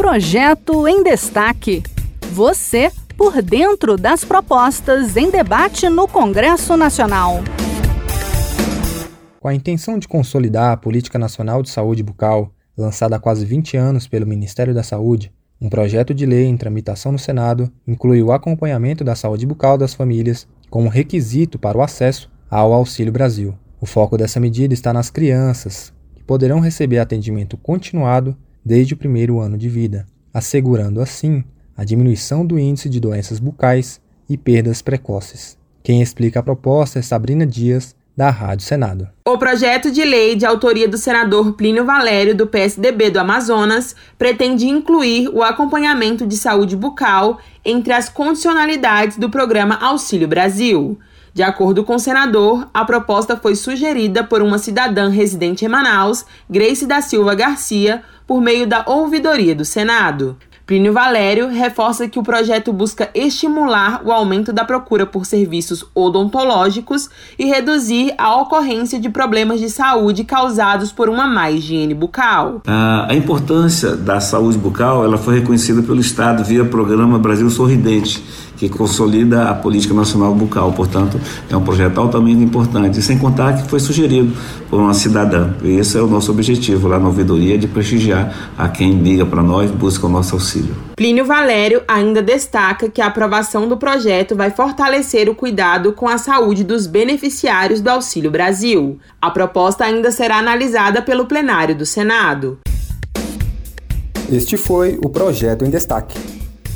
Projeto em Destaque. Você por dentro das propostas em debate no Congresso Nacional. Com a intenção de consolidar a Política Nacional de Saúde Bucal, lançada há quase 20 anos pelo Ministério da Saúde, um projeto de lei em tramitação no Senado inclui o acompanhamento da saúde bucal das famílias como requisito para o acesso ao Auxílio Brasil. O foco dessa medida está nas crianças, que poderão receber atendimento continuado desde o primeiro ano de vida, assegurando assim a diminuição do índice de doenças bucais e perdas precoces. Quem explica a proposta é Sabrina Dias, da Rádio Senado. O projeto de lei de autoria do senador Plínio Valério, do PSDB do Amazonas, pretende incluir o acompanhamento de saúde bucal entre as condicionalidades do programa Auxílio Brasil. De acordo com o senador, a proposta foi sugerida por uma cidadã residente em Manaus, Grace da Silva Garcia, por meio da ouvidoria do Senado. Plínio Valério reforça que o projeto busca estimular o aumento da procura por serviços odontológicos e reduzir a ocorrência de problemas de saúde causados por uma má higiene bucal. A, importância da saúde bucal ela foi reconhecida pelo Estado via programa Brasil Sorridente que consolida a política nacional bucal. Portanto, é um projeto altamente importante. E sem contar que foi sugerido por uma cidadã. E esse é o nosso objetivo lá na ouvidoria, de prestigiar a quem liga para nós, busca o nosso auxílio. Plínio Valério ainda destaca que a aprovação do projeto vai fortalecer o cuidado com a saúde dos beneficiários do Auxílio Brasil. A proposta ainda será analisada pelo plenário do Senado. Este foi o projeto em destaque.